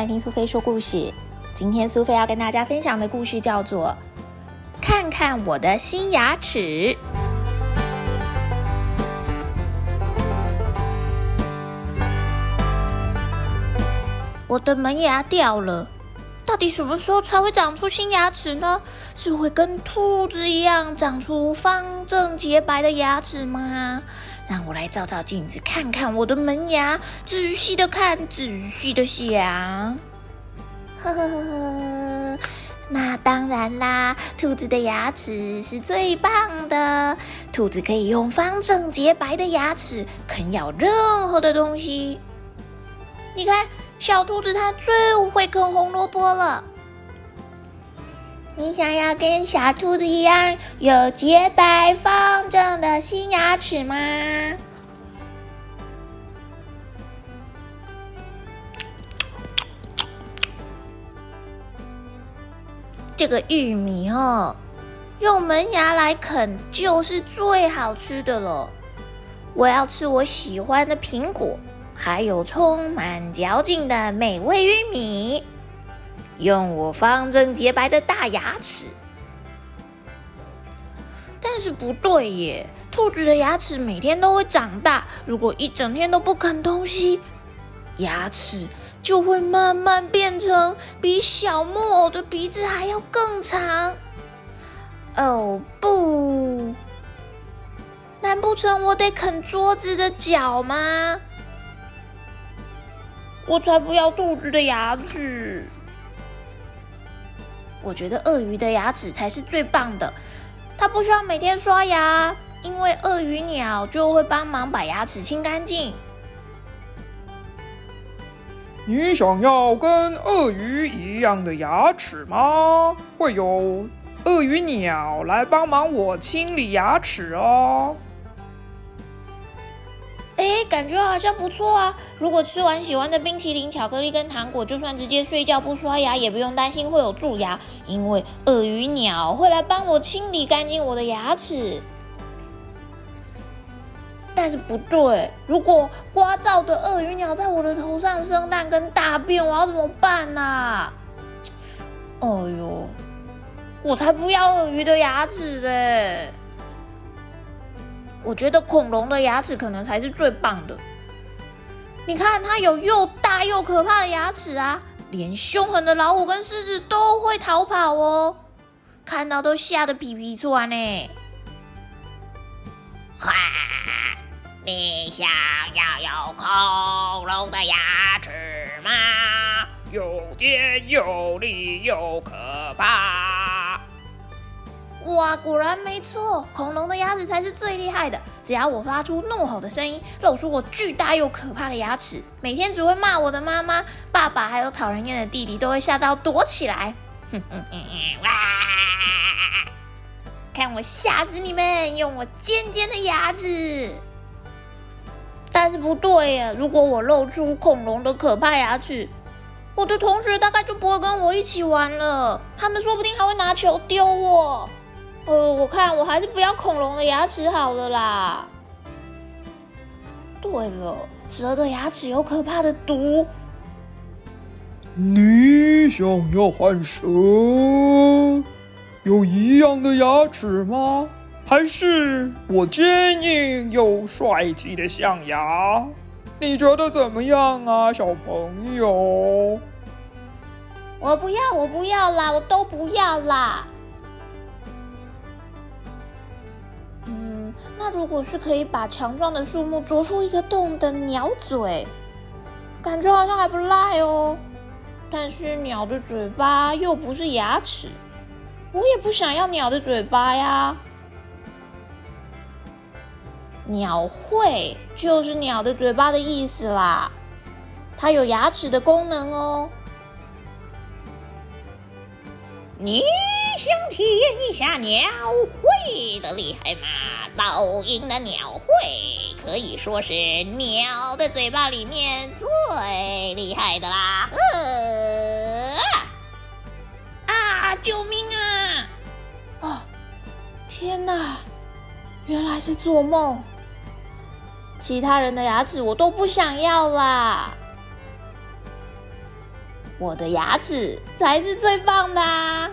来听苏菲说故事。今天苏菲要跟大家分享的故事叫做《看看我的新牙齿》。我的门牙掉了，到底什么时候才会长出新牙齿呢？是会跟兔子一样长出方正洁白的牙齿吗？让我来照照镜子，看看我的门牙，仔细的看，仔细的想。呵呵呵呵，那当然啦，兔子的牙齿是最棒的。兔子可以用方正洁白的牙齿啃咬任何的东西。你看，小兔子它最会啃红萝卜了。你想要跟小兔子一样有洁白方正的新牙齿吗？这个玉米哦，用门牙来啃就是最好吃的了。我要吃我喜欢的苹果，还有充满嚼劲的美味玉米。用我方正洁白的大牙齿，但是不对耶！兔子的牙齿每天都会长大，如果一整天都不啃东西，牙齿就会慢慢变成比小木偶的鼻子还要更长。哦不，难不成我得啃桌子的脚吗？我才不要兔子的牙齿！我觉得鳄鱼的牙齿才是最棒的，它不需要每天刷牙，因为鳄鱼鸟就会帮忙把牙齿清干净。你想要跟鳄鱼一样的牙齿吗？会有鳄鱼鸟来帮忙我清理牙齿哦。哎，感觉好像不错啊！如果吃完喜欢的冰淇淋、巧克力跟糖果，就算直接睡觉不刷牙，也不用担心会有蛀牙，因为鳄鱼鸟会来帮我清理干净我的牙齿。但是不对，如果聒噪的鳄鱼鸟在我的头上生蛋跟大便，我要怎么办呢？哎呦，我才不要鳄鱼的牙齿嘞！我觉得恐龙的牙齿可能才是最棒的。你看，它有又大又可怕的牙齿啊，连凶狠的老虎跟狮子都会逃跑哦，看到都吓得皮皮喘呢。哈，你想要有恐龙的牙齿吗？又尖又利又可怕。哇，果然没错，恐龙的牙齿才是最厉害的。只要我发出怒吼的声音，露出我巨大又可怕的牙齿，每天只会骂我的妈妈、爸爸，还有讨人厌的弟弟，都会吓到躲起来。哼哼哼哼！哇！看我吓死你们，用我尖尖的牙齿。但是不对呀，如果我露出恐龙的可怕牙齿，我的同学大概就不会跟我一起玩了，他们说不定还会拿球丢我。呃，我看我还是不要恐龙的牙齿好了啦。对了，蛇的牙齿有可怕的毒。你想要换蛇有一样的牙齿吗？还是我坚硬又帅气的象牙？你觉得怎么样啊，小朋友？我不要，我不要啦，我都不要啦。那如果是可以把强壮的树木啄出一个洞的鸟嘴，感觉好像还不赖哦。但是鸟的嘴巴又不是牙齿，我也不想要鸟的嘴巴呀。鸟喙就是鸟的嘴巴的意思啦，它有牙齿的功能哦。你想体验一下鸟喙的厉害吗？老鹰的鸟喙可以说是鸟的嘴巴里面最厉害的啦！啊！救命啊！哦，天哪！原来是做梦。其他人的牙齿我都不想要啦。我的牙齿才是最棒的啊！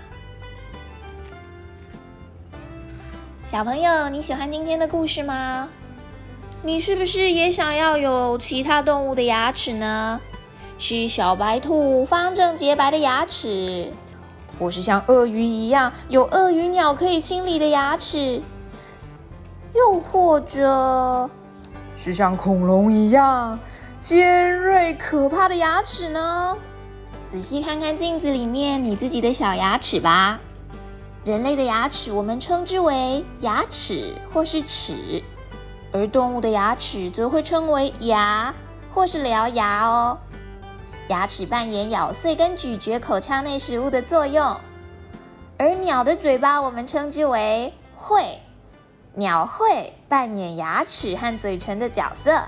小朋友，你喜欢今天的故事吗？你是不是也想要有其他动物的牙齿呢？是小白兔方正洁白的牙齿，或是像鳄鱼一样有鳄鱼鸟可以清理的牙齿，又或者是像恐龙一样尖锐可怕的牙齿呢？仔细看看镜子里面你自己的小牙齿吧。人类的牙齿我们称之为牙齿或是齿，而动物的牙齿则会称为牙或是獠牙哦。牙齿扮演咬碎跟咀嚼口腔内食物的作用，而鸟的嘴巴我们称之为喙，鸟喙扮演牙齿和嘴唇的角色。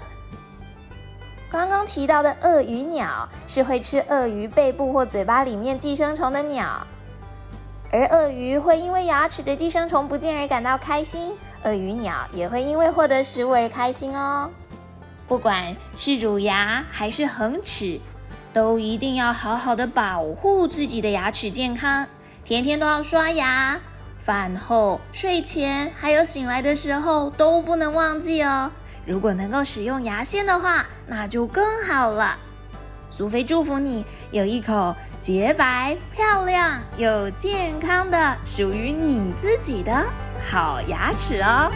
刚刚提到的鳄鱼鸟是会吃鳄鱼背部或嘴巴里面寄生虫的鸟，而鳄鱼会因为牙齿的寄生虫不见而感到开心，鳄鱼鸟也会因为获得食物而开心哦。不管是乳牙还是恒齿，都一定要好好的保护自己的牙齿健康，天天都要刷牙，饭后、睡前还有醒来的时候都不能忘记哦。如果能够使用牙线的话，那就更好了。苏菲祝福你有一口洁白、漂亮又健康的属于你自己的好牙齿哦。